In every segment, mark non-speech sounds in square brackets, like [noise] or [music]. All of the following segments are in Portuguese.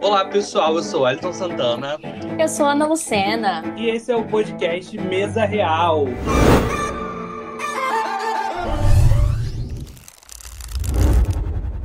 Olá, pessoal. Eu sou Elton Santana. Eu sou Ana Lucena. E esse é o podcast Mesa Real.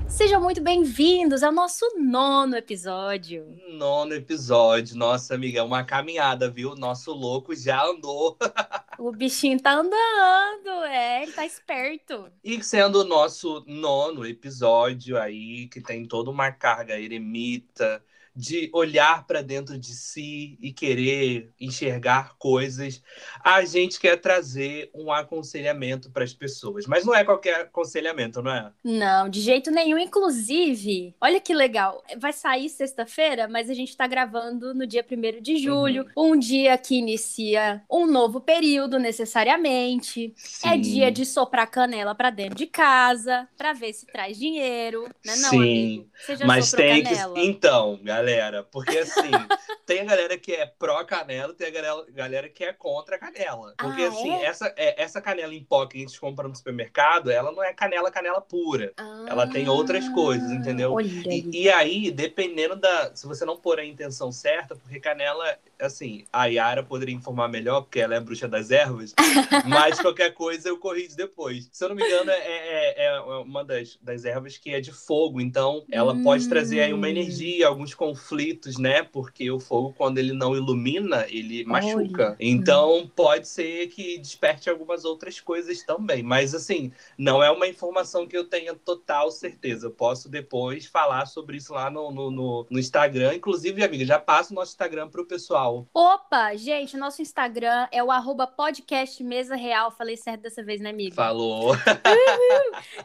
Sejam muito bem-vindos ao nosso nono episódio. Nono episódio. Nossa, amiga, é uma caminhada, viu? Nosso louco já andou. [laughs] O bichinho tá andando, é, ele tá esperto. E sendo o nosso nono episódio aí, que tem toda uma carga eremita, de olhar para dentro de si e querer enxergar coisas, a gente quer trazer um aconselhamento para as pessoas. Mas não é qualquer aconselhamento, não é? Não, de jeito nenhum. Inclusive, olha que legal, vai sair sexta-feira, mas a gente está gravando no dia 1 de julho, uhum. um dia que inicia um novo período, necessariamente. É Sim. É dia de soprar canela para dentro de casa, para ver se traz dinheiro, né? Não, Sim. Amigo? Você já mas tem canela? que. Então, galera galera. Porque assim, [laughs] tem a galera que é pró-canela, tem a galera, galera que é contra a canela. Porque ah, assim, é? essa, é, essa canela em pó que a gente compra no supermercado, ela não é canela, canela pura. Ah, ela tem outras coisas, entendeu? E, e, aí, dependendo da. Se você não pôr a intenção certa, porque canela, assim, a Yara poderia informar melhor, porque ela é a bruxa das ervas, [laughs] mas qualquer coisa eu corrijo depois. Se eu não me engano, é, é, é uma das, das ervas que é de fogo, então ela hum. pode trazer aí uma hum. energia, alguns conflitos, né? Porque o fogo, quando ele não ilumina, ele machuca. Então, pode ser que desperte algumas outras coisas também. Mas, assim, não é uma informação que eu tenha total certeza. Eu posso depois falar sobre isso lá no, no, no, no Instagram. Inclusive, amiga, já passo o nosso Instagram pro pessoal. Opa, gente, nosso Instagram é o arroba podcast Mesa Real. Falei certo dessa vez, né, amiga? Falou.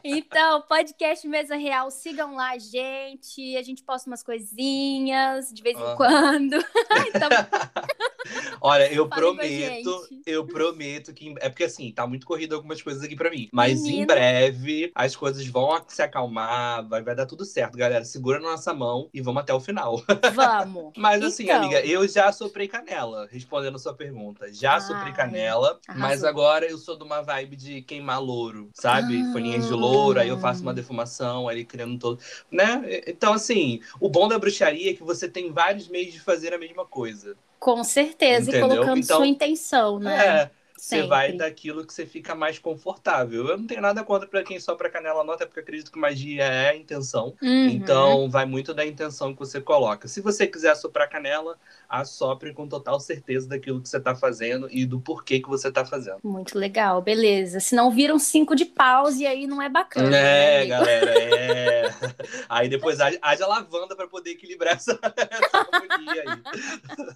então, podcast Mesa Real, sigam lá, gente. A gente posta umas coisinhas de vez em ah. quando. [laughs] então... [laughs] Olha, eu prometo, eu prometo que. É porque assim, tá muito corrido algumas coisas aqui para mim. Mas Menina. em breve as coisas vão se acalmar, vai, vai dar tudo certo, galera. Segura na nossa mão e vamos até o final. [laughs] Vamos. mas assim, então... amiga, eu já soprei canela, respondendo a sua pergunta. Já ah, soprei canela, arrasou. mas agora eu sou de uma vibe de queimar louro, sabe? Ah. Folhinhas de louro, aí eu faço uma defumação, ali criando todo. Né? Então, assim, o bom da bruxaria que você tem vários meios de fazer a mesma coisa. Com certeza, Entendeu? e colocando então, sua intenção, né? É. Você vai daquilo que você fica mais confortável. Eu não tenho nada contra para quem sopra canela nota, porque acredito que magia é a intenção. Uhum. Então, vai muito da intenção que você coloca. Se você quiser soprar canela, assopre com total certeza daquilo que você está fazendo e do porquê que você está fazendo. Muito legal, beleza. Se não viram cinco de pause, e aí não é bacana. É, né, galera, [laughs] é. aí depois haja lavanda para poder equilibrar essa, [laughs] essa harmonia aí.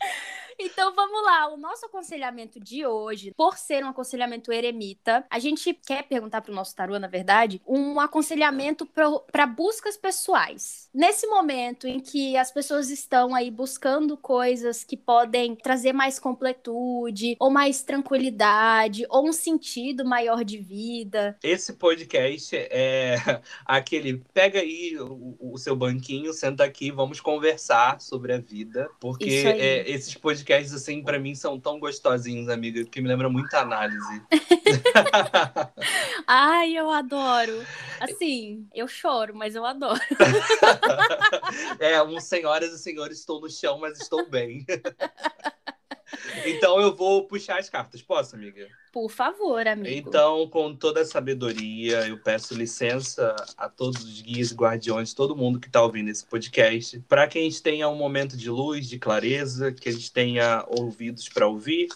Então vamos lá, o nosso aconselhamento de hoje, por ser um aconselhamento eremita, a gente quer perguntar para o nosso tarô, na verdade, um aconselhamento para buscas pessoais. Nesse momento em que as pessoas estão aí buscando coisas que podem trazer mais completude, ou mais tranquilidade, ou um sentido maior de vida. Esse podcast é [laughs] aquele pega aí o, o seu banquinho, senta aqui, vamos conversar sobre a vida, porque é, esses podcasts assim, para mim são tão gostosinhos, amiga, que me lembra muita análise. [laughs] Ai, eu adoro. Assim, eu choro, mas eu adoro. [laughs] é, um senhoras e senhores, estou no chão, mas estou bem. Então eu vou puxar as cartas, posso, amiga? Por favor, amigo. Então, com toda a sabedoria, eu peço licença a todos os guias guardiões, todo mundo que está ouvindo esse podcast, para que a gente tenha um momento de luz, de clareza, que a gente tenha ouvidos para ouvir,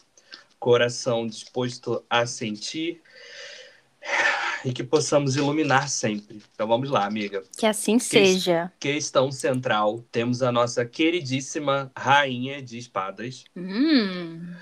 coração disposto a sentir e que possamos iluminar sempre. Então vamos lá, amiga. Que assim que seja. Questão central: temos a nossa queridíssima Rainha de Espadas. Hum.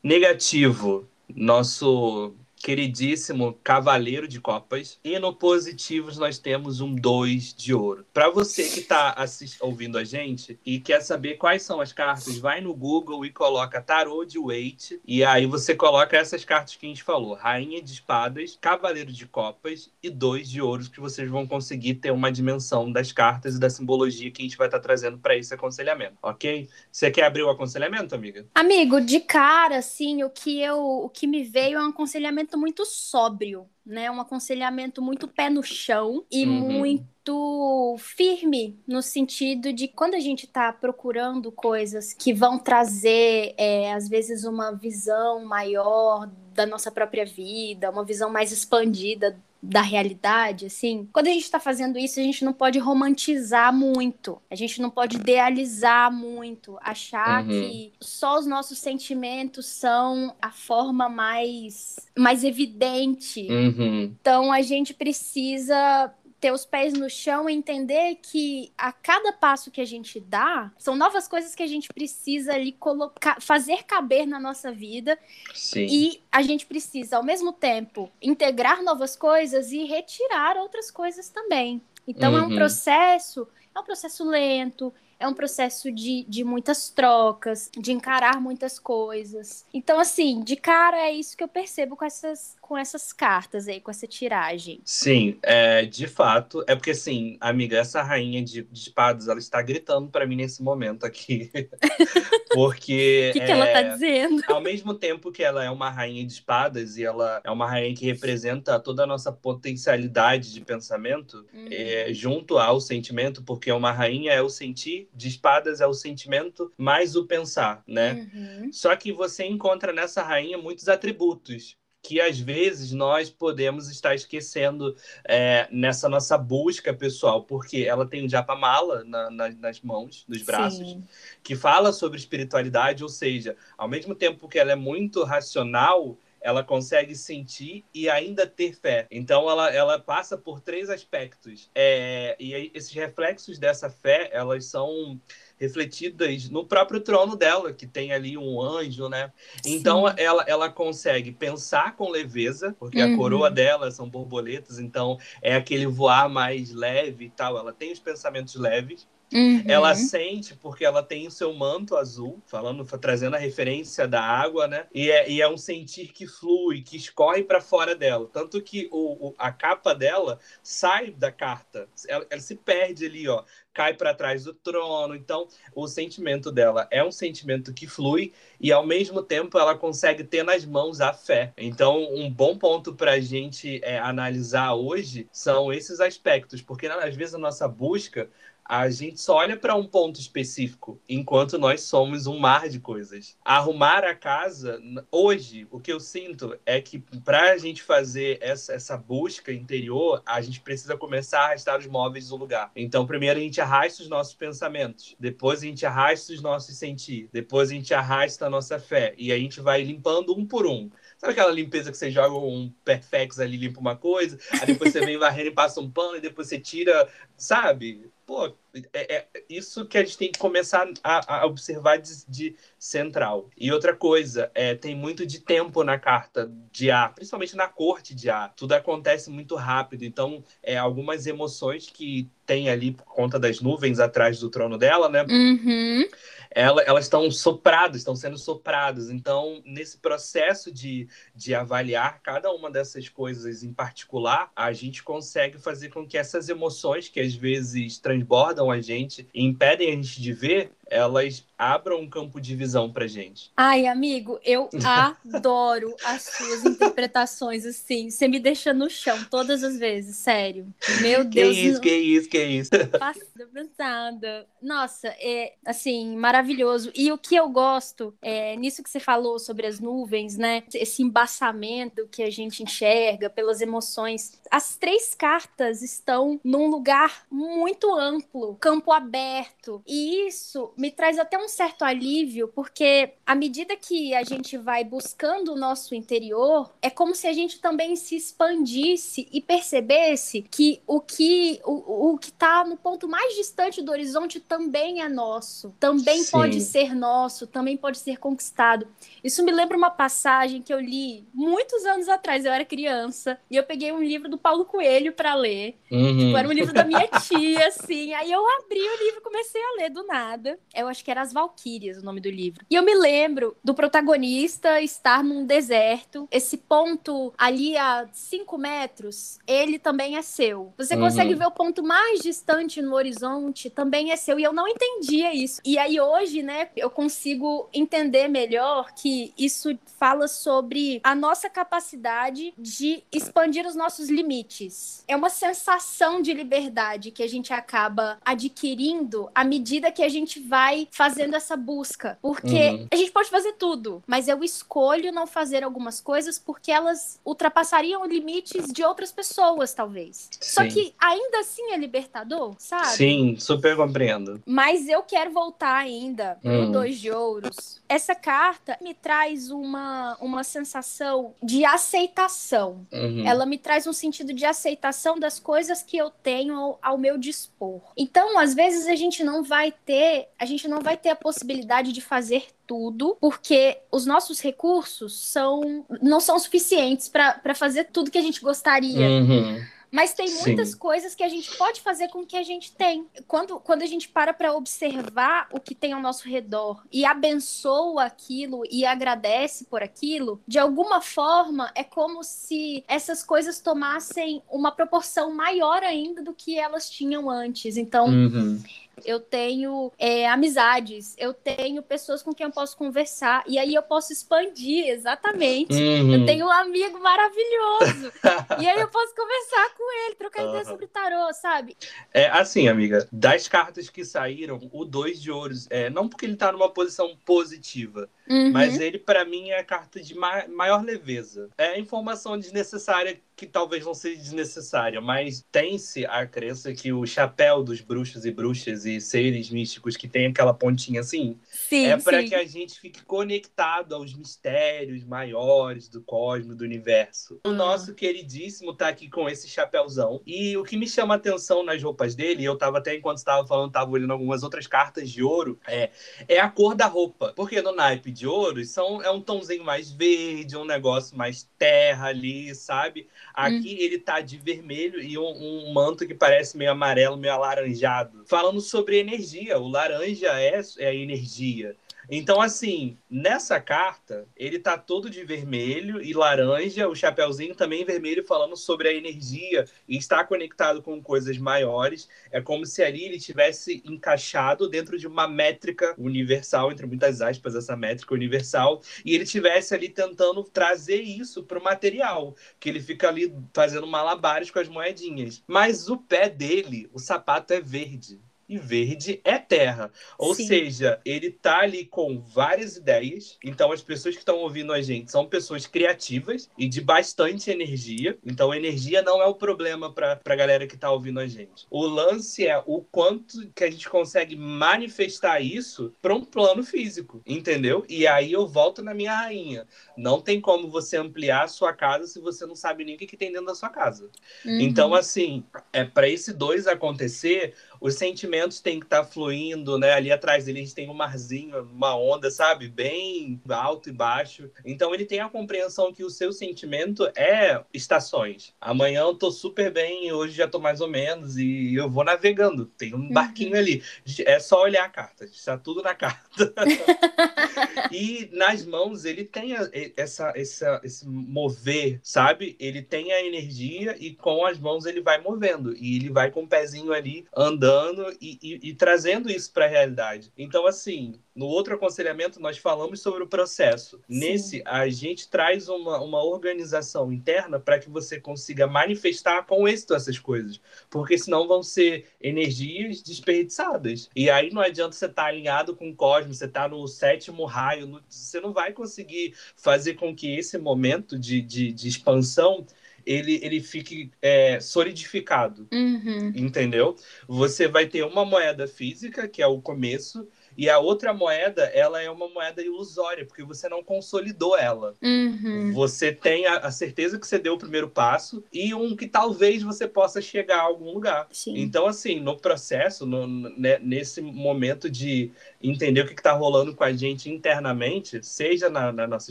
Negativo, nosso queridíssimo Cavaleiro de Copas. E no positivos nós temos um 2 de ouro. Para você que está ouvindo a gente e quer saber quais são as cartas, vai no Google e coloca Tarô de Waite. E aí você coloca essas cartas que a gente falou: Rainha de Espadas, Cavaleiro de Copas e 2 de ouros, que vocês vão conseguir ter uma dimensão das cartas e da simbologia que a gente vai estar tá trazendo para esse aconselhamento, ok? Você quer abrir o aconselhamento, amiga? Amigo, de cara, assim, o que eu, o que me veio é um aconselhamento aconselhamento muito sóbrio, né? Um aconselhamento muito pé no chão e uhum. muito firme no sentido de quando a gente está procurando coisas que vão trazer, é, às vezes, uma visão maior da nossa própria vida, uma visão mais expandida da realidade, assim, quando a gente está fazendo isso, a gente não pode romantizar muito, a gente não pode idealizar muito, achar uhum. que só os nossos sentimentos são a forma mais, mais evidente. Uhum. Então a gente precisa ter os pés no chão e entender que a cada passo que a gente dá, são novas coisas que a gente precisa ali colocar, fazer caber na nossa vida. Sim. E a gente precisa, ao mesmo tempo, integrar novas coisas e retirar outras coisas também. Então uhum. é um uhum. processo, é um processo lento, é um processo de, de muitas trocas, de encarar muitas coisas. Então, assim, de cara é isso que eu percebo com essas, com essas cartas aí, com essa tiragem. Sim, é, de fato. É porque, assim, amiga, essa rainha de, de espadas, ela está gritando para mim nesse momento aqui. [laughs] porque. O que, que ela tá dizendo? Ao mesmo tempo que ela é uma rainha de espadas e ela é uma rainha que representa toda a nossa potencialidade de pensamento, uhum. é, junto ao sentimento, porque uma rainha é o sentir de espadas é o sentimento mais o pensar, né? Uhum. Só que você encontra nessa rainha muitos atributos que às vezes nós podemos estar esquecendo é, nessa nossa busca pessoal, porque ela tem o Japamala na, na, nas mãos, nos braços, Sim. que fala sobre espiritualidade, ou seja, ao mesmo tempo que ela é muito racional, ela consegue sentir e ainda ter fé. Então ela, ela passa por três aspectos. É, e esses reflexos dessa fé, elas são refletidas no próprio trono dela, que tem ali um anjo, né? Então ela, ela consegue pensar com leveza, porque uhum. a coroa dela são borboletas, então é aquele voar mais leve e tal. Ela tem os pensamentos leves. Uhum. Ela sente porque ela tem o seu manto azul, falando, trazendo a referência da água, né? E é, e é um sentir que flui, que escorre para fora dela. Tanto que o, o, a capa dela sai da carta. Ela, ela se perde ali, ó. Cai para trás do trono. Então, o sentimento dela é um sentimento que flui e, ao mesmo tempo, ela consegue ter nas mãos a fé. Então, um bom ponto para a gente é, analisar hoje são esses aspectos, porque às vezes a nossa busca a gente só olha para um ponto específico, enquanto nós somos um mar de coisas. Arrumar a casa, hoje, o que eu sinto é que para a gente fazer essa, essa busca interior, a gente precisa começar a arrastar os móveis do lugar. Então, primeiro a gente arrasta os nossos pensamentos, depois a gente arrasta os nossos sentir, depois a gente arrasta a nossa fé, e a gente vai limpando um por um. Sabe aquela limpeza que você joga um perfex ali, limpa uma coisa, aí depois você vem [laughs] varrendo e passa um pano, e depois você tira, sabe? pô, é, é, isso que a gente tem que começar a, a observar de, de, central. E outra coisa, é, tem muito de tempo na carta de ar, principalmente na corte de ar. Tudo acontece muito rápido, então é, algumas emoções que tem ali por conta das nuvens atrás do trono dela, né? Uhum ela, elas estão sopradas, estão sendo sopradas. Então, nesse processo de, de avaliar cada uma dessas coisas em particular, a gente consegue fazer com que essas emoções que às vezes transbordam a gente e impedem a gente de ver, elas abram um campo de visão pra gente. Ai, amigo, eu [laughs] adoro as suas interpretações, assim. Você me deixa no chão todas as vezes, sério. Meu Deus. Que isso, que isso, que isso. Passada. Nossa, é, assim, maravilhoso. E o que eu gosto, é, nisso que você falou sobre as nuvens, né? Esse embaçamento que a gente enxerga pelas emoções. As três cartas estão num lugar muito amplo, campo aberto. E isso me traz até um certo alívio, porque à medida que a gente vai buscando o nosso interior, é como se a gente também se expandisse e percebesse que o que o, o que está no ponto mais distante do horizonte também é nosso, também Sim. pode ser nosso, também pode ser conquistado. Isso me lembra uma passagem que eu li muitos anos atrás, eu era criança, e eu peguei um livro do Paulo Coelho para ler. Uhum. Tipo, era um livro da minha [laughs] tia, assim, Sim, aí eu abri o livro e comecei a ler do nada. Eu acho que era As Valquírias o nome do livro. E eu me lembro do protagonista estar num deserto. Esse ponto ali a 5 metros, ele também é seu. Você uhum. consegue ver o ponto mais distante no horizonte, também é seu. E eu não entendia isso. E aí hoje, né, eu consigo entender melhor que isso fala sobre a nossa capacidade de expandir os nossos limites. É uma sensação de liberdade que a gente acaba adquirindo à medida que a gente vai fazendo essa busca. Porque uhum. a gente pode fazer tudo, mas eu escolho não fazer algumas coisas porque elas ultrapassariam limites de outras pessoas, talvez. Sim. Só que ainda assim é libertador, sabe? Sim, super compreendo. Mas eu quero voltar ainda hum. no Dois de Ouros. Essa carta me traz uma, uma sensação de aceitação. Uhum. Ela me traz um sentido de aceitação das coisas que eu tenho ao, ao meu dispor. Então, às vezes a gente não vai ter, a gente não vai ter a possibilidade de fazer tudo, porque os nossos recursos são não são suficientes para fazer tudo que a gente gostaria. Uhum. Mas tem muitas Sim. coisas que a gente pode fazer com o que a gente tem. Quando, quando a gente para para observar o que tem ao nosso redor e abençoa aquilo e agradece por aquilo, de alguma forma é como se essas coisas tomassem uma proporção maior ainda do que elas tinham antes. Então, uhum eu tenho é, amizades, eu tenho pessoas com quem eu posso conversar, e aí eu posso expandir, exatamente. Uhum. Eu tenho um amigo maravilhoso, [laughs] e aí eu posso conversar com ele, trocar uhum. ideia sobre tarô, sabe? É assim, amiga, das cartas que saíram, o dois de ouros, é, não porque ele tá numa posição positiva, uhum. mas ele, para mim, é a carta de ma maior leveza. É informação desnecessária que talvez não seja desnecessária, mas tem-se a crença que o chapéu dos bruxos e bruxas e seres místicos que tem aquela pontinha assim, sim, é para que a gente fique conectado aos mistérios maiores do cosmos, do universo. O ah. nosso queridíssimo tá aqui com esse chapéuzão. E o que me chama a atenção nas roupas dele, eu tava até enquanto estava falando, tava olhando algumas outras cartas de ouro, é, é a cor da roupa. Porque no naipe de ouro são, é um tomzinho mais verde, um negócio mais terra ali, sabe? Aqui hum. ele tá de vermelho e um, um, manto que parece meio amarelo, meio alaranjado. Falando sobre energia, o laranja é, é energia. Então, assim, nessa carta, ele tá todo de vermelho e laranja, o chapéuzinho também vermelho, falando sobre a energia e está conectado com coisas maiores. É como se ali ele tivesse encaixado dentro de uma métrica universal, entre muitas aspas, essa métrica universal, e ele tivesse ali tentando trazer isso para o material, que ele fica ali fazendo malabares com as moedinhas. Mas o pé dele, o sapato é verde e verde é terra. Ou Sim. seja, ele tá ali com várias ideias. Então, as pessoas que estão ouvindo a gente são pessoas criativas e de bastante energia. Então, energia não é o problema para a galera que tá ouvindo a gente. O lance é o quanto que a gente consegue manifestar isso para um plano físico, entendeu? E aí eu volto na minha rainha. Não tem como você ampliar a sua casa se você não sabe nem o que, que tem dentro da sua casa. Uhum. Então, assim, é para esse dois acontecer, os sentimentos têm que estar tá fluindo, né? Ali atrás dele a gente tem um marzinho, uma onda, sabe? Bem alto e baixo. Então ele tem a compreensão que o seu sentimento é estações. Amanhã eu tô super bem, hoje já tô mais ou menos, e eu vou navegando. Tem um uhum. barquinho ali. É só olhar a carta, está tudo na carta. [laughs] e nas mãos ele tem essa, essa, esse mover, sabe? Ele tem a energia e com as mãos ele vai movendo. E ele vai com o pezinho ali andando estudando e, e, e trazendo isso para a realidade. Então, assim, no outro aconselhamento, nós falamos sobre o processo. Sim. Nesse, a gente traz uma, uma organização interna para que você consiga manifestar com êxito essas coisas. Porque senão vão ser energias desperdiçadas. E aí não adianta você estar tá alinhado com o cosmos, você está no sétimo raio, no, você não vai conseguir fazer com que esse momento de, de, de expansão ele, ele fique é, solidificado. Uhum. Entendeu? Você vai ter uma moeda física, que é o começo, e a outra moeda, ela é uma moeda ilusória, porque você não consolidou ela. Uhum. Você tem a, a, certeza que você deu o primeiro passo e um que talvez você possa chegar a algum lugar. Sim. Então, assim, no processo, no, né, nesse momento de entender o que está rolando com a gente internamente, seja na, na nossa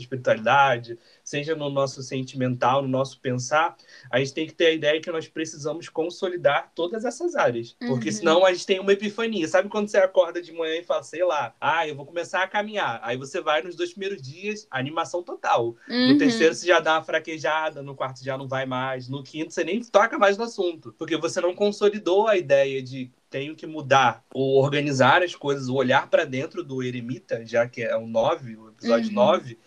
espiritualidade, seja no nosso sentimental, no nosso pensar, a gente tem que ter a ideia que nós precisamos consolidar todas essas áreas. Porque uhum. senão a gente tem uma epifania. Sabe quando você acorda de manhã e fala, sei lá, ah, eu vou começar a caminhar. Aí você vai nos dois primeiros dias, animação total. Uhum. No terceiro você já dá uma fraquejada, no quarto já não vai mais, no quinto você nem toca mais no assunto. Porque você não consolidou a ideia de tenho que mudar ou organizar as coisas, o olhar para dentro do eremita, já que é o 9, o episódio uhum. 9,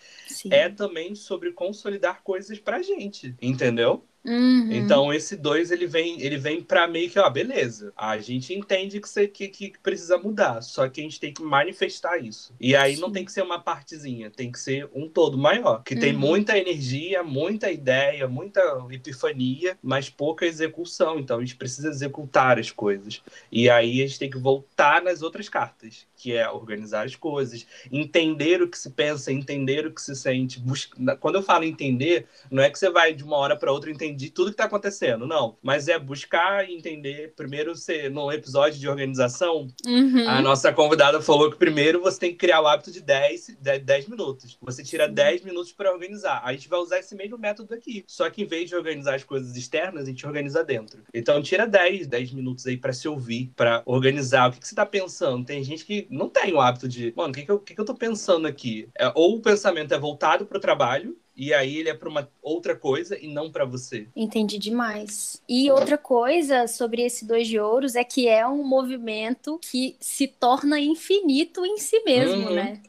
é também sobre consolidar coisas pra gente, entendeu? Uhum. Então esse dois ele vem ele vem para meio que ó beleza a gente entende que você que, que precisa mudar só que a gente tem que manifestar isso e aí Sim. não tem que ser uma partezinha tem que ser um todo maior que uhum. tem muita energia muita ideia muita epifania mas pouca execução então a gente precisa executar as coisas e aí a gente tem que voltar nas outras cartas que é organizar as coisas entender o que se pensa entender o que se sente busca... quando eu falo entender não é que você vai de uma hora para outra entender entendi tudo que tá acontecendo, não. Mas é buscar entender. Primeiro, você, no episódio de organização, uhum. a nossa convidada falou que primeiro você tem que criar o hábito de 10, 10, minutos. Você tira Sim. 10 minutos para organizar. A gente vai usar esse mesmo método aqui. Só que em vez de organizar as coisas externas, a gente organiza dentro. Então, tira 10, 10 minutos aí para se ouvir, para organizar. O que, que, você tá pensando? Tem gente que não tem o hábito de, mano, o que, que, eu, que, que eu tô pensando aqui? É, ou o pensamento é voltado para o trabalho, e aí ele é para uma outra coisa e não para você. Entendi demais. E outra coisa sobre esse dois de ouros é que é um movimento que se torna infinito em si mesmo, uhum. né?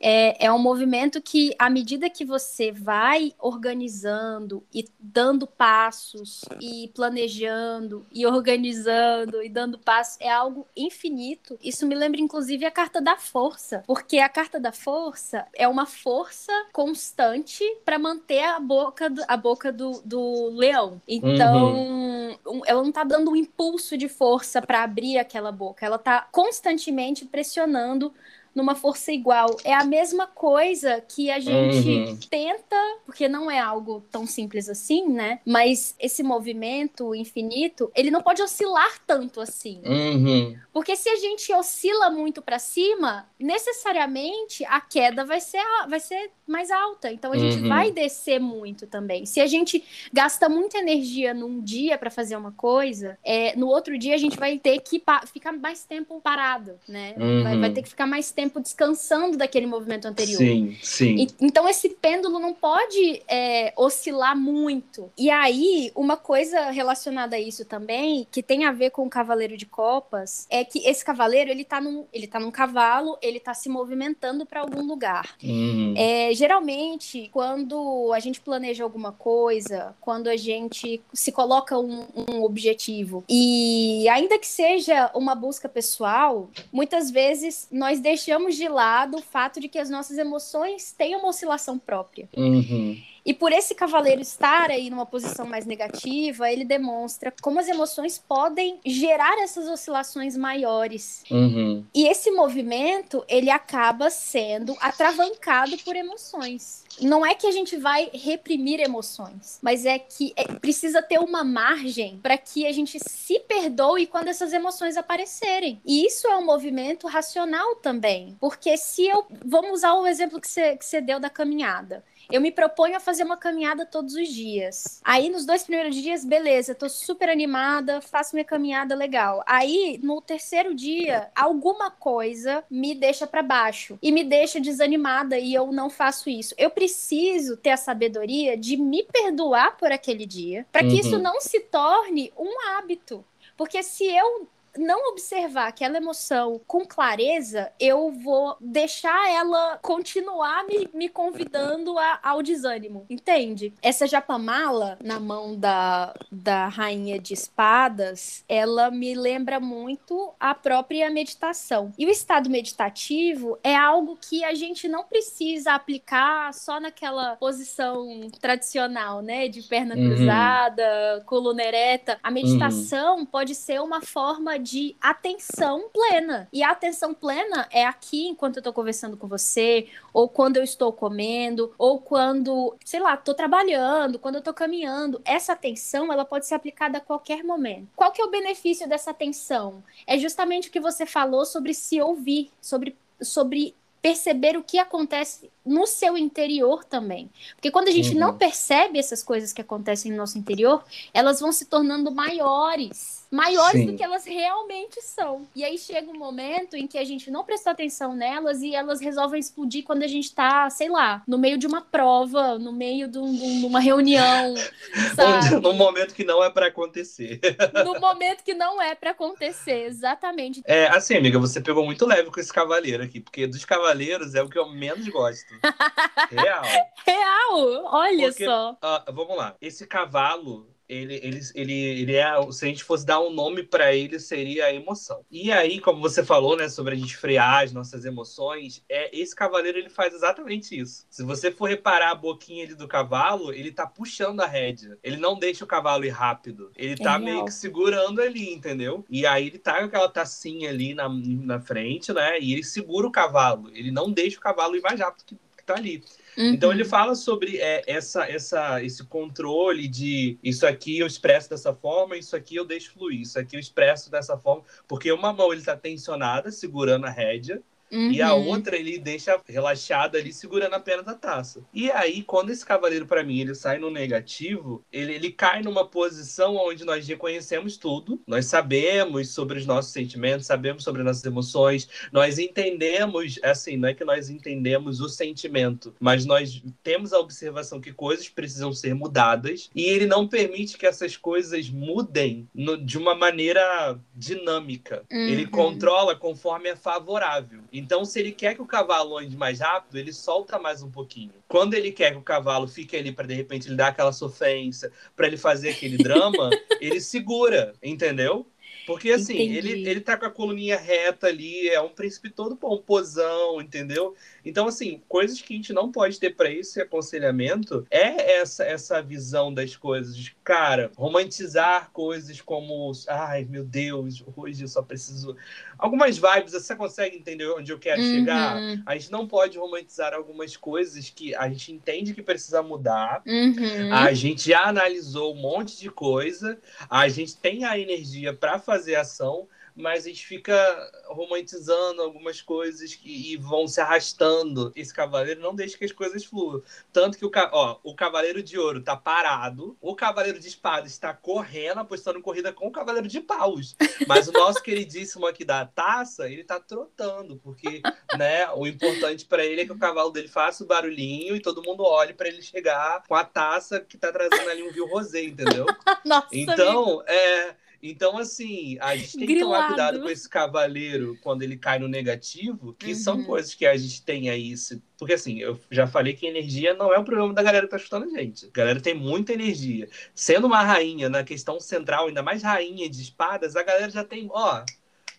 É, é um movimento que, à medida que você vai organizando e dando passos, e planejando, e organizando, e dando passos, é algo infinito. Isso me lembra, inclusive, a carta da força, porque a carta da força é uma força constante para manter a boca do, a boca do, do leão. Então, uhum. ela não está dando um impulso de força para abrir aquela boca, ela está constantemente pressionando numa força igual. É a mesma coisa que a gente uhum. tenta, porque não é algo tão simples assim, né? Mas esse movimento infinito, ele não pode oscilar tanto assim. Uhum. Porque se a gente oscila muito para cima, necessariamente a queda vai ser, vai ser mais alta. Então a gente uhum. vai descer muito também. Se a gente gasta muita energia num dia para fazer uma coisa, é, no outro dia a gente vai ter que ficar mais tempo parado, né? Vai, vai ter que ficar mais tempo tempo descansando daquele movimento anterior. Sim, sim. E, então esse pêndulo não pode é, oscilar muito. E aí, uma coisa relacionada a isso também, que tem a ver com o Cavaleiro de Copas, é que esse cavaleiro, ele tá num, ele tá num cavalo, ele tá se movimentando para algum lugar. Uhum. É, geralmente, quando a gente planeja alguma coisa, quando a gente se coloca um, um objetivo, e ainda que seja uma busca pessoal, muitas vezes nós deixamos deixamos de lado o fato de que as nossas emoções têm uma oscilação própria. Uhum. E por esse cavaleiro estar aí numa posição mais negativa, ele demonstra como as emoções podem gerar essas oscilações maiores. Uhum. E esse movimento, ele acaba sendo atravancado por emoções. Não é que a gente vai reprimir emoções, mas é que é, precisa ter uma margem para que a gente se perdoe quando essas emoções aparecerem. E isso é um movimento racional também, porque se eu. Vamos usar o exemplo que você, que você deu da caminhada. Eu me proponho a fazer uma caminhada todos os dias. Aí, nos dois primeiros dias, beleza, tô super animada, faço minha caminhada legal. Aí, no terceiro dia, alguma coisa me deixa para baixo e me deixa desanimada e eu não faço isso. Eu preciso ter a sabedoria de me perdoar por aquele dia, para que uhum. isso não se torne um hábito. Porque se eu não observar aquela emoção com clareza, eu vou deixar ela continuar me, me convidando a, ao desânimo, entende? Essa japamala na mão da, da rainha de espadas, ela me lembra muito a própria meditação. E o estado meditativo é algo que a gente não precisa aplicar só naquela posição tradicional, né? De perna uhum. cruzada, coluna ereta. A meditação uhum. pode ser uma forma de atenção plena. E a atenção plena é aqui enquanto eu tô conversando com você, ou quando eu estou comendo, ou quando, sei lá, tô trabalhando, quando eu tô caminhando. Essa atenção, ela pode ser aplicada a qualquer momento. Qual que é o benefício dessa atenção? É justamente o que você falou sobre se ouvir, sobre sobre perceber o que acontece no seu interior também. Porque quando a gente uhum. não percebe essas coisas que acontecem no nosso interior, elas vão se tornando maiores maiores Sim. do que elas realmente são. E aí chega um momento em que a gente não prestou atenção nelas e elas resolvem explodir quando a gente tá, sei lá, no meio de uma prova, no meio de, um, de uma reunião, [laughs] sabe? no momento que não é para acontecer. [laughs] no momento que não é para acontecer, exatamente. É, assim, amiga, você pegou muito leve com esse cavaleiro aqui, porque dos cavaleiros é o que eu menos gosto. [laughs] Real. Real, olha porque, só. Uh, vamos lá, esse cavalo ele, ele, ele, ele é, se a gente fosse dar um nome para ele, seria a emoção. E aí, como você falou, né, sobre a gente frear as nossas emoções, é esse cavaleiro ele faz exatamente isso. Se você for reparar a boquinha ali do cavalo, ele tá puxando a rédea. Ele não deixa o cavalo ir rápido. Ele tá é meio que segurando ali, entendeu? E aí ele tá com aquela tacinha ali na, na frente, né? E ele segura o cavalo. Ele não deixa o cavalo ir mais rápido que, que tá ali. Uhum. Então ele fala sobre é, essa, essa, esse controle de isso aqui eu expresso dessa forma, isso aqui eu deixo fluir, isso aqui eu expresso dessa forma, porque uma mão ele está tensionada, segurando a rédea, Uhum. E a uhum. outra ele deixa relaxada ali, segurando apenas a taça. E aí, quando esse cavaleiro, para mim, ele sai no negativo, ele, ele cai numa posição onde nós reconhecemos tudo, nós sabemos sobre os nossos sentimentos, sabemos sobre as nossas emoções, nós entendemos, assim, não é que nós entendemos o sentimento, mas nós temos a observação que coisas precisam ser mudadas e ele não permite que essas coisas mudem no, de uma maneira dinâmica. Uhum. Ele controla conforme é favorável. Então, se ele quer que o cavalo ande mais rápido, ele solta mais um pouquinho. Quando ele quer que o cavalo fique ali para de repente ele dar aquela sofrência, para ele fazer aquele [laughs] drama, ele segura, entendeu? Porque assim, ele, ele tá com a coluninha reta ali, é um príncipe todo pomposão, entendeu? Então, assim, coisas que a gente não pode ter para esse aconselhamento é essa, essa visão das coisas. Cara, romantizar coisas como, ai meu Deus, hoje eu só preciso. Algumas vibes, você consegue entender onde eu quero uhum. chegar? A gente não pode romantizar algumas coisas que a gente entende que precisa mudar. Uhum. A gente já analisou um monte de coisa, a gente tem a energia para fazer ação mas a gente fica romantizando algumas coisas que, e vão se arrastando. Esse cavaleiro não deixa que as coisas fluam. Tanto que o, ó, o cavaleiro de ouro tá parado, o cavaleiro de espadas está correndo, apostando corrida com o cavaleiro de paus. Mas o nosso queridíssimo aqui da taça, ele tá trotando, porque né, o importante para ele é que o cavalo dele faça o barulhinho e todo mundo olhe para ele chegar com a taça que tá trazendo ali um viu rosé, entendeu? [laughs] Nossa, então, amigo. é então, assim, a gente tem Grilado. que tomar cuidado com esse cavaleiro quando ele cai no negativo, que uhum. são coisas que a gente tem aí. Porque, assim, eu já falei que energia não é o problema da galera que tá escutando a gente. A galera tem muita energia. Sendo uma rainha na questão central, ainda mais rainha de espadas, a galera já tem, ó,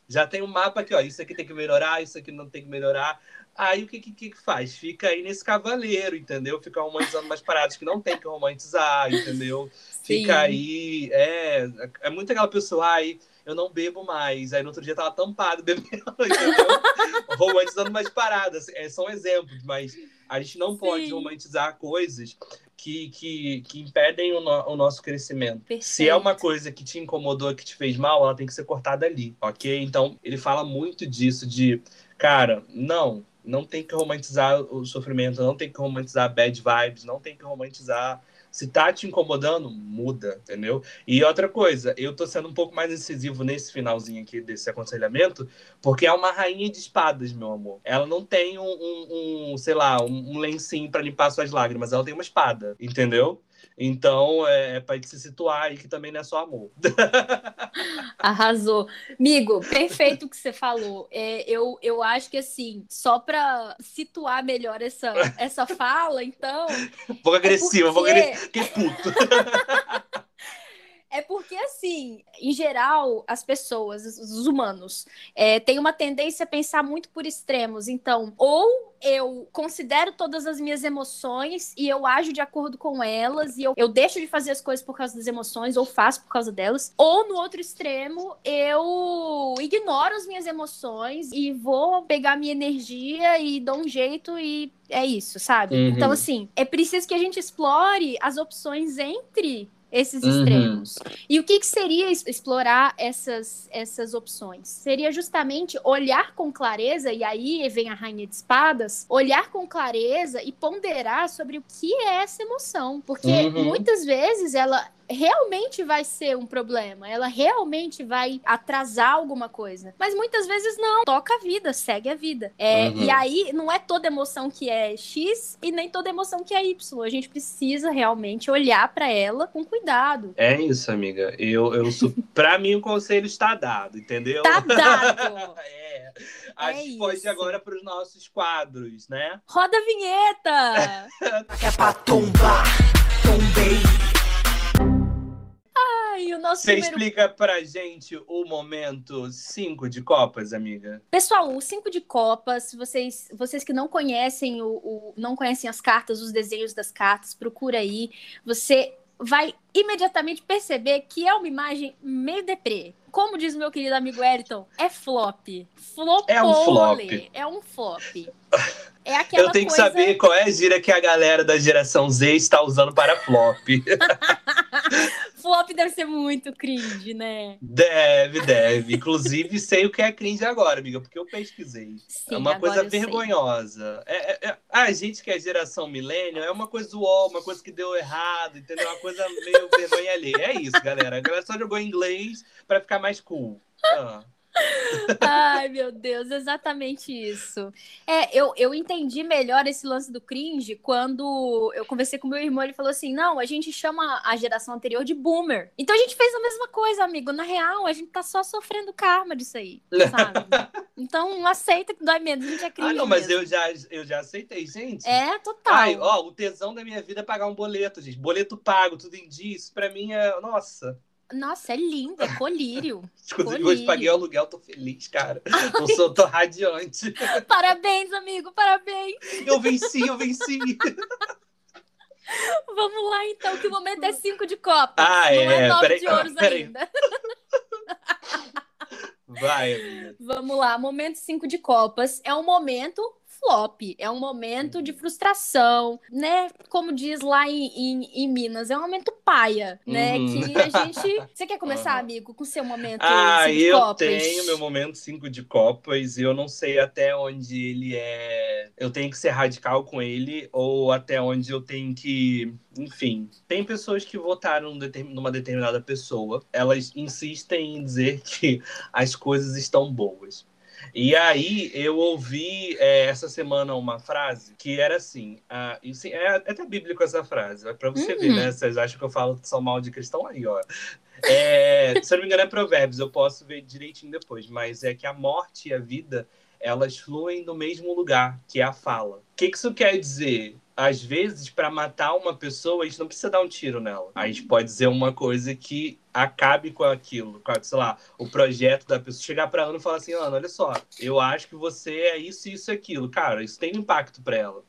já tem um mapa aqui, ó. Isso aqui tem que melhorar, isso aqui não tem que melhorar. Aí o que, que, que faz? Fica aí nesse cavaleiro, entendeu? Fica romantizando umas paradas que não tem que romantizar, entendeu? Fica aí. É, é muito aquela pessoa, aí eu não bebo mais. Aí no outro dia tava tampado [laughs] bebendo, romantizando umas paradas. É, são exemplos, mas a gente não Sim. pode romantizar coisas que, que, que impedem o, no, o nosso crescimento. Perfeito. Se é uma coisa que te incomodou, que te fez mal, ela tem que ser cortada ali, ok? Então, ele fala muito disso, de, cara, não, não tem que romantizar o sofrimento, não tem que romantizar bad vibes, não tem que romantizar. Se tá te incomodando, muda, entendeu? E outra coisa, eu tô sendo um pouco mais incisivo nesse finalzinho aqui desse aconselhamento, porque é uma rainha de espadas, meu amor. Ela não tem um, um, um sei lá, um, um lencinho para limpar suas lágrimas, ela tem uma espada, entendeu? Então, é, é para se situar aí que também não é só amor. [laughs] Arrasou. Amigo, perfeito o que você falou. É, eu, eu acho que, assim, só para situar melhor essa, essa fala, então. Um pouco agressiva, é porque... um pouco agressiva. Que puto. [laughs] É porque, assim, em geral, as pessoas, os humanos, é, têm uma tendência a pensar muito por extremos. Então, ou eu considero todas as minhas emoções e eu ajo de acordo com elas e eu, eu deixo de fazer as coisas por causa das emoções ou faço por causa delas. Ou, no outro extremo, eu ignoro as minhas emoções e vou pegar minha energia e dou um jeito e é isso, sabe? Uhum. Então, assim, é preciso que a gente explore as opções entre esses uhum. extremos. E o que, que seria explorar essas, essas opções? Seria justamente olhar com clareza, e aí vem a Rainha de Espadas, olhar com clareza e ponderar sobre o que é essa emoção. Porque uhum. muitas vezes ela realmente vai ser um problema, ela realmente vai atrasar alguma coisa. Mas muitas vezes não, toca a vida, segue a vida. É, uhum. E aí não é toda emoção que é X e nem toda emoção que é Y. A gente precisa realmente olhar para ela com cuidado. É isso, amiga. Eu, eu sou... [laughs] para mim o conselho está dado, entendeu? Tá dado. [laughs] é. A gente pode ir agora para os nossos quadros, né? Roda a vinheta! [laughs] é pra tombar, O nosso Você número... explica pra gente o momento 5 de Copas, amiga? Pessoal, o 5 de Copas, vocês, vocês que não conhecem o, o, não conhecem as cartas, os desenhos das cartas, procura aí. Você vai imediatamente perceber que é uma imagem meio deprê. Como diz meu querido amigo Eriton, é flop. Flop. É um flop. É um flop. É aquela Eu tenho coisa... que saber qual é a gira que a galera da geração Z está usando para flop. [laughs] flop deve ser muito cringe, né? Deve, deve. Inclusive, sei o que é cringe agora, amiga, porque eu pesquisei. Sim, é uma coisa vergonhosa. É, é, é, a gente que é geração milênio é uma coisa uó, uma coisa que deu errado, entendeu? Uma coisa meio vergonha ali. É isso, galera. A galera só jogou inglês para ficar mais cool. Ah. Ai, meu Deus, exatamente isso. É, eu, eu entendi melhor esse lance do cringe quando eu conversei com meu irmão. Ele falou assim: não, a gente chama a geração anterior de boomer. Então a gente fez a mesma coisa, amigo. Na real, a gente tá só sofrendo karma disso aí, sabe? [laughs] então aceita que dói menos, a gente é cringe. Ah, não, mas eu já, eu já aceitei, gente. É, total. Ai, ó, o tesão da minha vida é pagar um boleto, gente. Boleto pago, tudo em dia. Isso pra mim é. Nossa. Nossa, é lindo, é colírio. [laughs] Inclusive, hoje paguei o aluguel, tô feliz, cara. Eu sou, tô radiante. [laughs] Parabéns, amigo, parabéns. Eu venci, eu venci. [laughs] Vamos lá, então, que o momento é cinco de copa. Ah, Não é, é nove de ouros ainda. Vai, amiga. Vamos lá, momento cinco de copas. É um momento flop, é um momento de frustração, né? Como diz lá em, em, em Minas, é um momento paia, né? Uhum. Que a gente. [laughs] Você quer começar, uhum. amigo, com o seu momento? Ah, cinco eu copas? tenho meu momento cinco de copas e eu não sei até onde ele é. Eu tenho que ser radical com ele ou até onde eu tenho que. Enfim, tem pessoas que votaram numa determinada pessoa, elas insistem em dizer que as coisas estão boas. E aí eu ouvi é, essa semana uma frase que era assim, uh, isso é, até bíblico essa frase, é para você uhum. ver, né? Vocês acham que eu falo só mal de cristão aí, ó. É, se eu não me engano é provérbios, eu posso ver direitinho depois, mas é que a morte e a vida elas fluem no mesmo lugar, que é a fala. O que isso quer dizer? Às vezes, para matar uma pessoa, a gente não precisa dar um tiro nela. A gente pode dizer uma coisa que acabe com aquilo, com, sei lá, o projeto da pessoa. Chegar para Ana e falar assim: Ana, olha só, eu acho que você é isso, isso e aquilo. Cara, isso tem impacto para ela.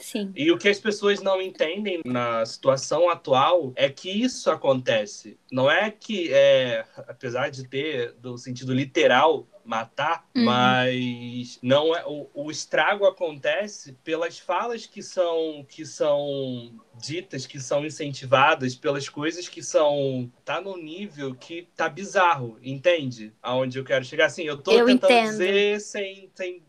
Sim. E o que as pessoas não entendem na situação atual é que isso acontece. Não é que, é, apesar de ter do sentido literal matar, uhum. mas não é o, o, estrago acontece pelas falas que são que são ditas, que são incentivadas, pelas coisas que são tá no nível que tá bizarro, entende? Aonde eu quero chegar assim, eu tô eu tentando entendo. dizer sem, sem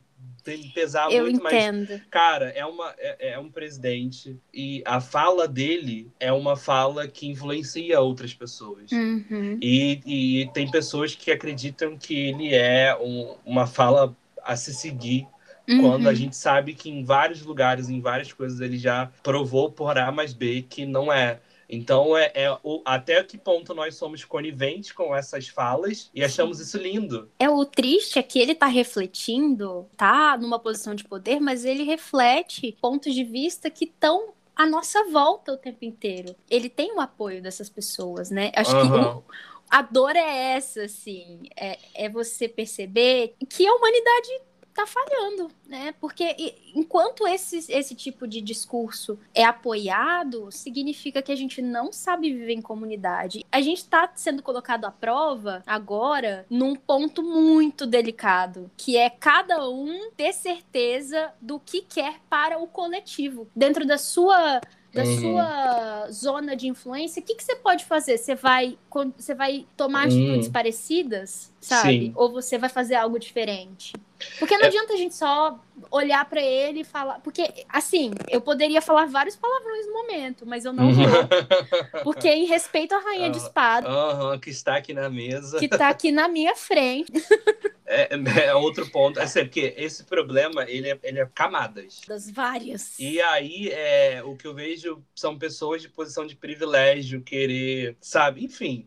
pesar eu muito, entendo. mas, cara, é, uma, é, é, um presidente e a fala dele é uma fala que influencia outras pessoas. Uhum. E, e tem pessoas que acreditam que ele é um, uma fala a se seguir Uhum. Quando a gente sabe que em vários lugares, em várias coisas, ele já provou por A mais B que não é. Então, é, é o, até que ponto nós somos coniventes com essas falas e achamos isso lindo. É o triste é que ele tá refletindo, tá numa posição de poder, mas ele reflete pontos de vista que estão à nossa volta o tempo inteiro. Ele tem o apoio dessas pessoas, né? Acho uhum. que a dor é essa, assim, é, é você perceber que a humanidade tá falhando, né? Porque enquanto esse, esse tipo de discurso é apoiado, significa que a gente não sabe viver em comunidade. A gente está sendo colocado à prova agora num ponto muito delicado, que é cada um ter certeza do que quer para o coletivo, dentro da sua da uhum. sua zona de influência, o que, que você pode fazer? Você vai, você vai tomar atitudes uhum. parecidas, sabe? Sim. Ou você vai fazer algo diferente? Porque não é... adianta a gente só olhar para ele e falar. Porque, assim, eu poderia falar vários palavrões no momento, mas eu não vou. porque, em respeito à Rainha de Espada. Uhum, que está aqui na mesa. Que está aqui na minha frente. É, é, outro ponto. É sério, porque esse problema, ele é, ele é camadas. Das várias. E aí, é, o que eu vejo são pessoas de posição de privilégio, querer, sabe? Enfim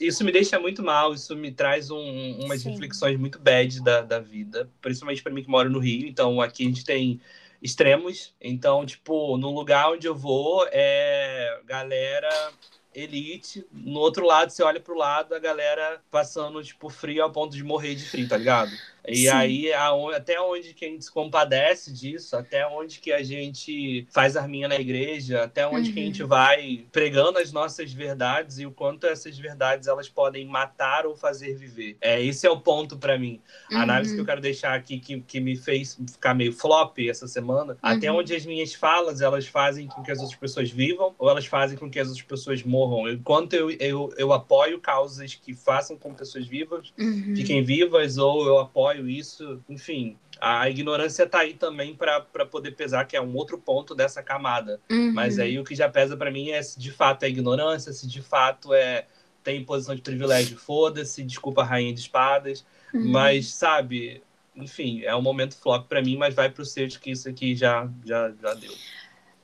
isso me deixa muito mal, isso me traz um, umas Sim. reflexões muito bad da, da vida, principalmente para mim que moro no Rio. Então, aqui a gente tem extremos. Então, tipo, no lugar onde eu vou, é galera elite. No outro lado, você olha pro lado, a galera passando, tipo, frio ao ponto de morrer de frio, tá ligado? E Sim. aí, até onde que a gente se compadece disso, até onde que a gente faz arminha na igreja, até onde uhum. que a gente uhum. vai pregando as nossas verdades e o quanto essas verdades elas podem matar ou fazer viver. É, esse é o ponto para mim. A uhum. análise que eu quero deixar aqui, que, que me fez ficar meio flop essa semana, uhum. até onde as minhas falas, elas fazem com que as outras pessoas vivam ou elas fazem com que as outras pessoas morram. Enquanto eu, eu, eu apoio causas que façam com que pessoas vivas uhum. fiquem vivas ou eu apoio apoio isso, enfim. A ignorância tá aí também para poder pesar, que é um outro ponto dessa camada. Uhum. Mas aí o que já pesa para mim é se de fato é ignorância, se de fato é tem posição de privilégio, foda-se, desculpa a rainha de espadas. Uhum. Mas, sabe, enfim, é um momento flop para mim, mas vai pro Search que isso aqui já, já, já deu.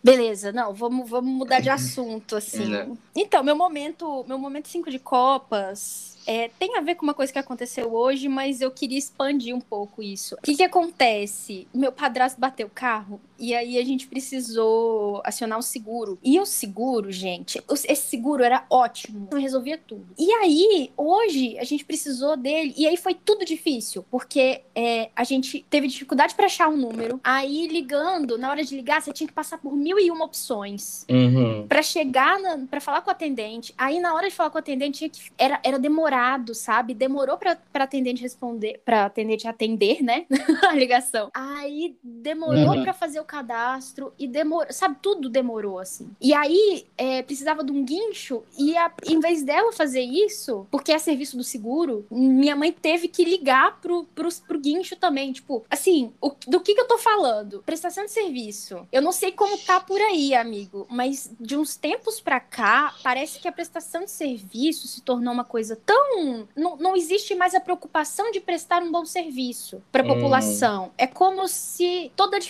Beleza, não, vamos, vamos mudar de [laughs] assunto, assim. É. Então, meu momento, meu momento 5 de Copas é, tem a ver com uma coisa que aconteceu hoje, mas eu queria expandir um pouco isso. O que, que acontece? Meu padrasto bateu o carro e aí a gente precisou acionar o seguro. E o seguro, gente, esse seguro era ótimo, resolvia tudo. E aí, hoje, a gente precisou dele, e aí foi tudo difícil, porque é, a gente teve dificuldade para achar um número. Aí, ligando, na hora de ligar, você tinha que passar por mil e uma opções uhum. para chegar, para falar com o atendente. Aí, na hora de falar com o atendente, tinha que, era, era demorado, sabe? Demorou pra, pra atendente responder, pra atendente atender, né? [laughs] a ligação. Aí demorou uhum. pra fazer o cadastro e demorou, sabe? Tudo demorou, assim. E aí é, precisava de um guincho e a, em vez dela fazer isso, porque é serviço do seguro, minha mãe teve que ligar pro, pro, pro guincho também. Tipo, assim, o, do que que eu tô falando? Prestação de serviço. Eu não sei como tá por aí, amigo, mas de uns tempos pra cá, parece que a prestação de serviço se tornou uma coisa tão não, não existe mais a preocupação de prestar um bom serviço para a hum. população. É como se toda a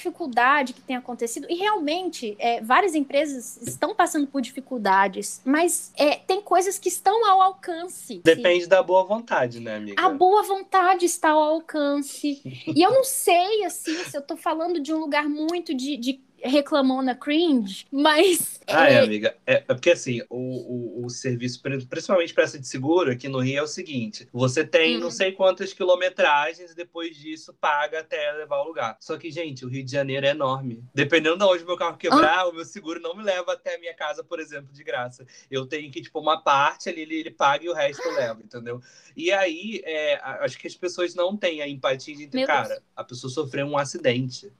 dificuldade que tem acontecido, e realmente é, várias empresas estão passando por dificuldades, mas é, tem coisas que estão ao alcance. Depende da boa vontade, né, amiga? A boa vontade está ao alcance. [laughs] e eu não sei, assim, se eu estou falando de um lugar muito de, de reclamou na cringe, mas. [laughs] Ah, é, é amiga. É, é, porque assim, o, o, o serviço, principalmente para essa de seguro, aqui no Rio é o seguinte: você tem hum. não sei quantas quilometragens e depois disso paga até levar o lugar. Só que, gente, o Rio de Janeiro é enorme. Dependendo de onde meu carro quebrar, ah. o meu seguro não me leva até a minha casa, por exemplo, de graça. Eu tenho que, tipo, uma parte ali, ele, ele paga e o resto eu levo, entendeu? E aí, é, acho que as pessoas não têm a empatia de, meu cara, Deus. a pessoa sofreu um acidente.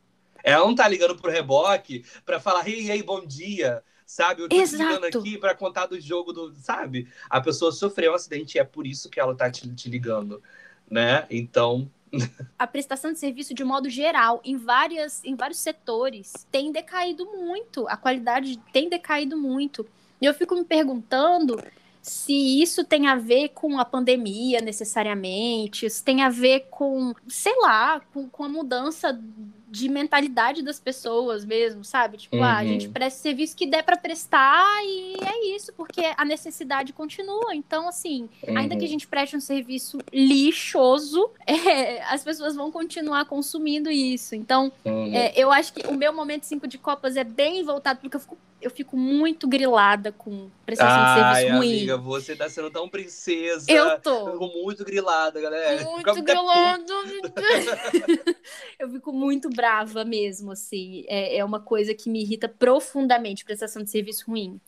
Ela não tá ligando pro reboque para falar, ei, ei, bom dia, sabe? Eu tô Exato. ligando aqui para contar do jogo do, sabe? A pessoa sofreu um acidente e é por isso que ela tá te, te ligando, né? Então, a prestação de serviço de modo geral em várias em vários setores tem decaído muito, a qualidade tem decaído muito. E eu fico me perguntando se isso tem a ver com a pandemia necessariamente, se tem a ver com, sei lá, com, com a mudança de mentalidade das pessoas mesmo, sabe? Tipo, uhum. ah, a gente uhum. presta serviço que der para prestar e é isso, porque a necessidade continua. Então, assim, uhum. ainda que a uhum. gente preste um serviço lixoso, [laughs] é, as pessoas vão continuar consumindo isso. Então, uhum. é, eu acho que o meu momento 5 de Copas é bem voltado, porque eu fico eu fico muito grilada com prestação Ai, de serviço ruim. amiga, você tá sendo tão princesa. Eu tô. Eu fico muito grilada, galera. Muito grilada. [laughs] eu fico muito brava mesmo, assim. É, é uma coisa que me irrita profundamente, prestação de serviço ruim.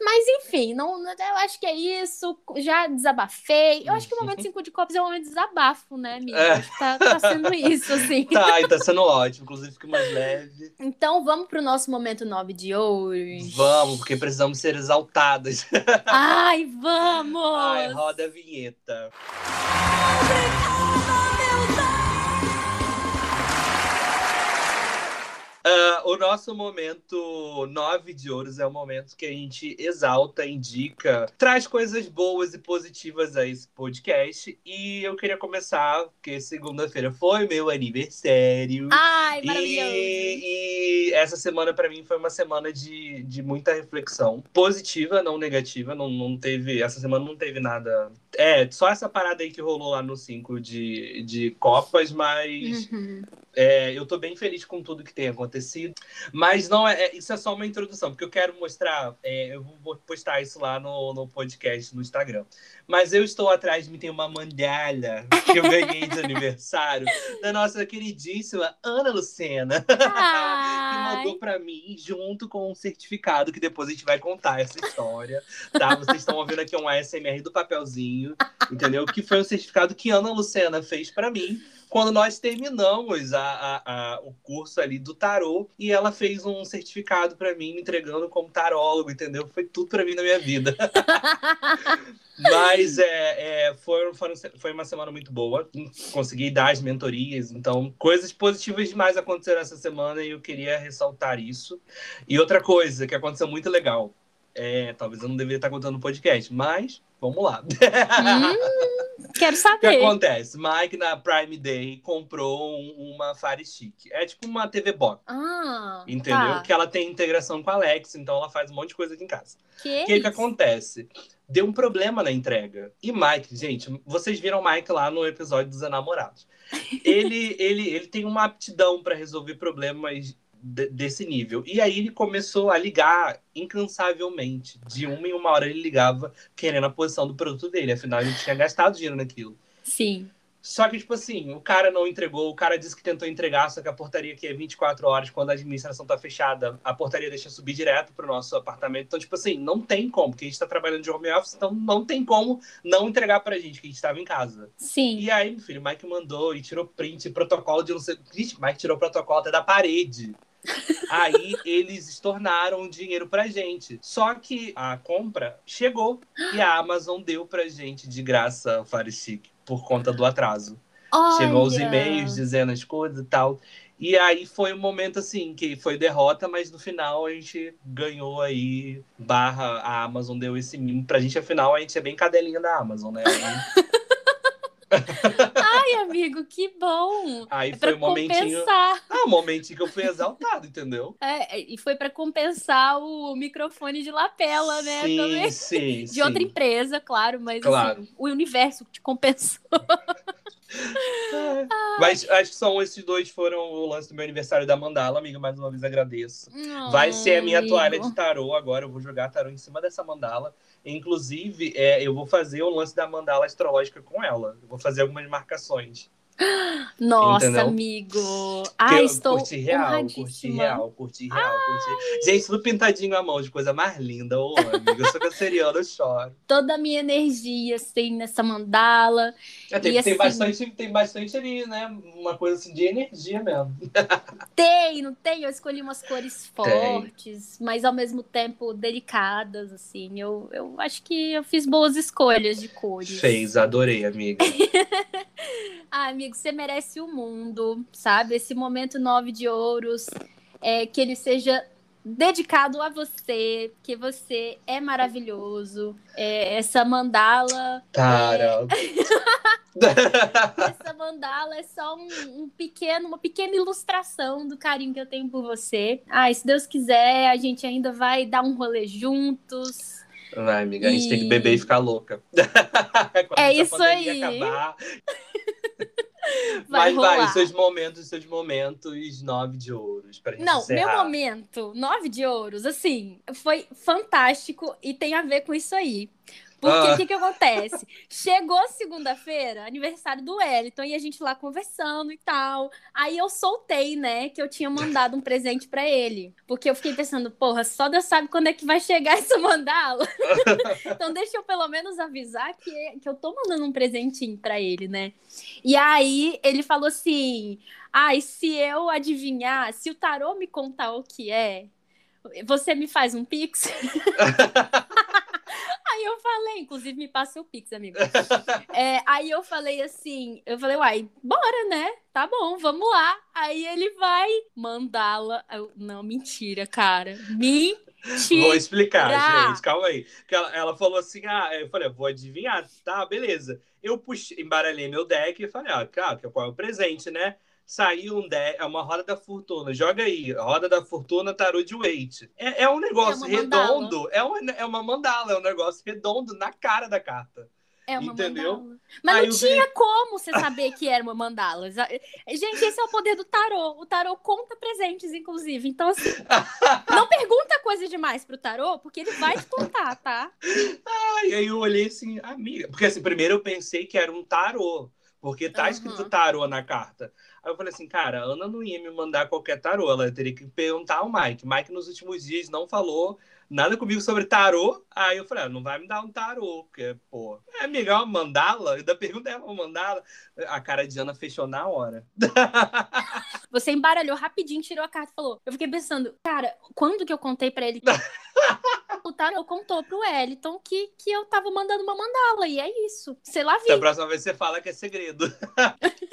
Mas, enfim, não, eu acho que é isso. Já desabafei. Eu acho que o momento [laughs] 5 de copos é um momento de desabafo, né, amiga? É. Acho que tá, tá sendo isso, assim. Tá, e tá sendo ótimo. Inclusive, fico mais leve. Então, vamos pro nosso momento 9 de Vamos, porque precisamos ser exaltadas. [laughs] Ai, vamos! Ai, roda a vinheta. Uh, o nosso momento nove de ouros é o momento que a gente exalta, indica, traz coisas boas e positivas a esse podcast. E eu queria começar, porque segunda-feira foi meu aniversário. Ai, maravilhoso! E, e essa semana, para mim, foi uma semana de, de muita reflexão. Positiva, não negativa. Não, não teve. Essa semana não teve nada. É, só essa parada aí que rolou lá no 5 de, de Copas, mas. Uhum. É, eu tô bem feliz com tudo que tem acontecido. Mas não é, é, isso é só uma introdução, porque eu quero mostrar. É, eu vou postar isso lá no, no podcast, no Instagram. Mas eu estou atrás de mim, tem uma mandalha que eu ganhei de aniversário [laughs] da nossa queridíssima Ana Lucena, [laughs] que mandou para mim junto com um certificado que depois a gente vai contar essa história, tá? Vocês estão ouvindo aqui um ASMR do papelzinho, entendeu? Que foi um certificado que Ana Lucena fez para mim quando nós terminamos a, a, a, o curso ali do tarô e ela fez um certificado para mim, me entregando como tarólogo, entendeu? Foi tudo para mim na minha vida. [laughs] Mas é, é, foi, foi uma semana muito boa. Consegui dar as mentorias. Então, coisas positivas demais aconteceram essa semana e eu queria ressaltar isso. E outra coisa que aconteceu muito legal. É, talvez eu não deveria estar contando no podcast, mas vamos lá. Hum, quero saber. O que acontece? Mike, na Prime Day, comprou um, uma Fire Stick. É tipo uma TV Box. Ah, entendeu? Tá. Que ela tem integração com a Alexa, então ela faz um monte de coisa aqui em casa. Que O que, que acontece? Deu um problema na entrega. E Mike, gente, vocês viram o Mike lá no episódio dos Enamorados. Ele, ele, ele tem uma aptidão para resolver problemas desse nível. E aí ele começou a ligar incansavelmente. De uma em uma hora ele ligava querendo a posição do produto dele. Afinal, ele tinha gastado dinheiro naquilo. Sim. Só que, tipo assim, o cara não entregou, o cara disse que tentou entregar, só que a portaria aqui é 24 horas, quando a administração tá fechada, a portaria deixa subir direto pro nosso apartamento. Então, tipo assim, não tem como, porque a gente tá trabalhando de home office, então não tem como não entregar pra gente, que a gente tava em casa. Sim. E aí, meu filho, o Mike mandou e tirou print, protocolo de não sei. Gente, Mike tirou protocolo até da parede. Aí eles estornaram dinheiro pra gente. Só que a compra chegou e a Amazon deu pra gente de graça o Fire Stick por conta do atraso. Olha. Chegou os e-mails dizendo as coisas e tal. E aí foi um momento assim, que foi derrota, mas no final a gente ganhou aí, barra, a Amazon deu esse mimo pra gente, afinal a gente é bem cadelinha da Amazon, né? [laughs] Ai, amigo, que bom! Aí é foi um momentinho. Ah, um momentinho que eu fui exaltado, entendeu? É, e foi para compensar o microfone de lapela, né? Sim, Também. sim. [laughs] De sim. outra empresa, claro, mas claro. Assim, o universo te compensou. [laughs] Mas acho que são esses dois foram o lance do meu aniversário da Mandala, amiga. Mais uma vez agradeço. Vai ser a minha amigo. toalha de tarô agora. Eu vou jogar tarô em cima dessa mandala. Inclusive, é, eu vou fazer o lance da mandala astrológica com ela. Eu vou fazer algumas marcações. Nossa, Entendeu? amigo. Eu estou curti real, curti real, curti real, curti. Gente, tudo pintadinho à mão, de coisa mais linda. Ô, amiga, eu sou canceriana, eu choro. [laughs] Toda a minha energia, assim, nessa mandala. É, tem, E tem, assim- bastante, tem bastante ali, né? Uma coisa assim de energia mesmo. [laughs] Tem, não tem? Eu escolhi umas cores fortes, mas ao mesmo tempo delicadas, assim. Eu, eu acho que eu fiz boas escolhas de cores. Fez, adorei, amiga. [laughs] Ah, amigo, você merece o mundo, sabe? Esse momento nove de ouros, é, que ele seja dedicado a você, que você é maravilhoso. É, essa mandala. Tara. Essa mandala é só um, um pequeno, uma pequena ilustração do carinho que eu tenho por você. Ah, se Deus quiser, a gente ainda vai dar um rolê juntos. Vai, amiga, a gente tem que beber e ficar louca. [laughs] É isso aí. Acabar. [laughs] Vai Mas vai, rolar. os seus momentos, os seus momentos nove de ouros. Pra gente Não, encerrar. meu momento, nove de ouros, assim, foi fantástico e tem a ver com isso aí. Porque o Ah. que, que acontece? Chegou segunda-feira, aniversário do Wellington, e a gente lá conversando e tal. Aí eu soltei, né, que eu tinha mandado um presente pra ele. Porque eu fiquei pensando, porra, só Deus sabe quando é que vai chegar [laughs] essa mandala. [laughs] então deixa eu pelo menos avisar que, que eu tô mandando um presentinho pra ele, né? E aí ele falou assim: ai, se eu adivinhar, se o tarô me contar o que é, você me faz um pix? [laughs] Aí eu falei, inclusive me passa o Pix, amigo. É, aí eu falei assim, eu falei, uai, bora, né? Tá bom, vamos lá. Aí ele vai mandá-la. Não, mentira, cara. Mentira. Vou explicar, gente, calma aí. Ela, ela falou assim: ah, eu falei, vou adivinhar, tá, beleza. Eu puxei, embaralhei meu deck e falei, ah, claro, qual é o presente, né? Saiu um deck, é uma roda da fortuna. Joga aí, roda da fortuna, tarô de weight. É, é um negócio é redondo, é uma, é uma mandala, é um negócio redondo na cara da carta. É uma Entendeu? mandala. Mas Aí não tinha vi... como você saber que era uma mandala. Gente, esse é o poder do tarô. O tarô conta presentes, inclusive. Então, assim, [laughs] não pergunta coisa demais pro tarô, porque ele vai te contar, tá? E aí eu olhei assim, amiga. Porque assim, primeiro eu pensei que era um tarô. Porque tá uhum. escrito tarô na carta. Aí eu falei assim, cara, a Ana não ia me mandar qualquer tarô, ela teria que perguntar ao Mike. Mike nos últimos dias não falou nada comigo sobre tarô. Aí eu falei, ah, não vai me dar um tarô, porque, pô, é melhor uma mandala? Da pergunta é uma mandala. A cara de Ana fechou na hora. [laughs] Você embaralhou rapidinho, tirou a carta e falou. Eu fiquei pensando, cara, quando que eu contei para ele? [laughs] o tarô contou pro Wellington que, que eu tava mandando uma mandala, e é isso. Sei lá, vi. Da próxima vez você fala que é segredo.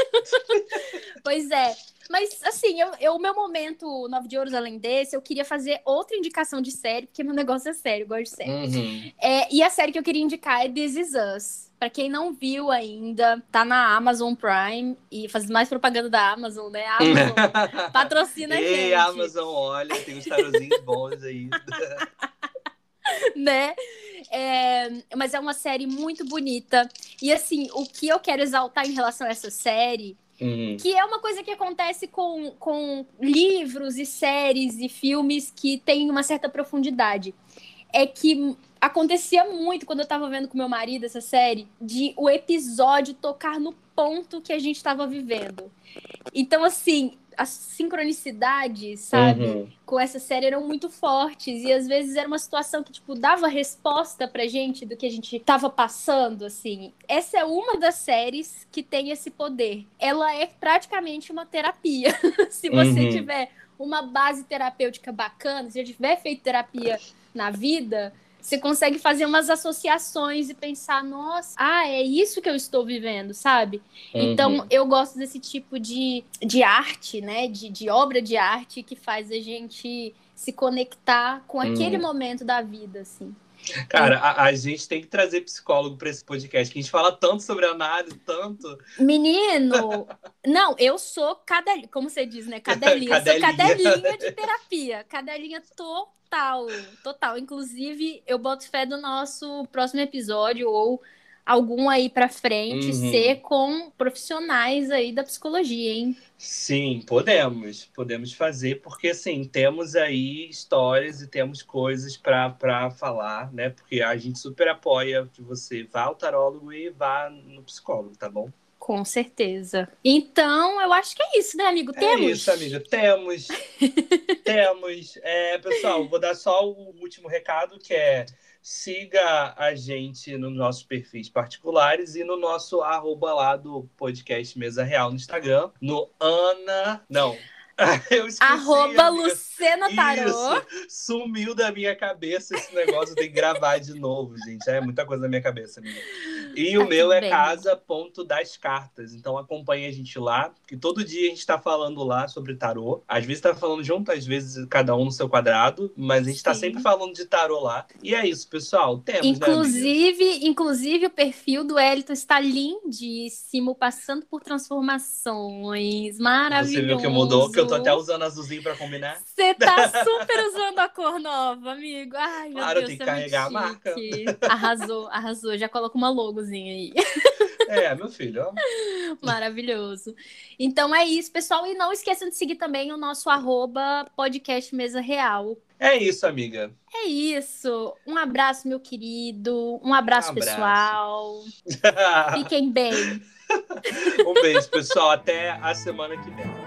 [laughs] pois é. Mas, assim, eu, o meu momento Nove de Ouros além desse, eu queria fazer outra indicação de série, porque meu negócio é sério, eu gosto de série. Uhum. É, e a série que eu queria indicar é This Is Us. Pra quem não viu ainda, tá na Amazon Prime e faz mais propaganda da Amazon, né? [laughs] Amazon patrocina a gente. Ei, Amazon, olha, tem uns tarozinhos bons aí. [laughs] [laughs] né? É, mas é uma série muito bonita. E assim, o que eu quero exaltar em relação a essa série Uhum. Que é uma coisa que acontece com, com livros e séries e filmes que têm uma certa profundidade. É que acontecia muito quando eu tava vendo com meu marido essa série, de o episódio tocar no ponto que a gente estava vivendo. Então, assim, as sincronicidades, sabe, uhum. com essa série eram muito fortes e às vezes era uma situação que tipo dava resposta pra gente do que a gente tava passando, assim. Essa é uma das séries que tem esse poder. Ela é praticamente uma terapia. [laughs] Se você uhum. tiver uma base terapêutica bacana, se já tiver feito terapia na vida, você consegue fazer umas associações e pensar, nossa, ah, é isso que eu estou vivendo, sabe? Uhum. Então, eu gosto desse tipo de, de arte, né? De, de obra de arte que faz a gente se conectar com aquele uhum. momento da vida, assim. Cara, a, a, gente tem que trazer psicólogo para esse podcast, que a gente fala tanto sobre análise, tanto. Menino! não, eu sou cadelinha, como você diz, né? Cadelinha. cadelinha. Eu sou cadelinha de terapia. Cadelinha total, total. Inclusive, eu boto fé do nosso próximo episódio ou algum aí para frente uhum. ser com profissionais aí da psicologia, hein? Sim, podemos, podemos fazer, porque assim, temos aí histórias e temos coisas para falar, né? Porque a gente super apoia que você vá ao tarólogo e vá no psicólogo, tá bom? Com certeza. Então, eu acho que é isso, né, amigo? Temos. É isso, amiga. Temos. [laughs] temos. É, pessoal, vou dar só o último recado, que é siga a gente nos nossos perfis particulares e no nosso arroba lá do podcast Mesa Real no Instagram, no Ana. Não. [laughs] Eu esqueci, Arroba Lucena Tarô. Isso, sumiu da minha cabeça esse negócio, que gravar de novo, gente. É muita coisa na minha cabeça, amiga. E tá o meu é casa ponto das cartas. Então acompanhe a gente lá, que todo dia a gente está falando lá sobre tarô. Às vezes está falando junto, às vezes cada um no seu quadrado, mas a gente está sempre falando de tarô lá. E é isso, pessoal. Temos, né, inclusive, né, inclusive o perfil do Elito está lindíssimo, passando por transformações. Maravilhoso. Você viu que mudou, que eu tô até usando azulzinho para combinar. Você tá [laughs] super usando a cor nova, amigo. Ai, meu claro, Deus, tem que é carregar a marca. Arrasou, arrasou. Já coloca uma logo aí. É, meu filho. [laughs] Maravilhoso. Então é isso, pessoal. E não esqueçam de seguir também o nosso arroba podcast Mesa Real. É isso, amiga. É isso. Um abraço, meu querido. Um abraço, um abraço. pessoal. [laughs] Fiquem bem. [laughs] um beijo, pessoal. Até a semana que vem.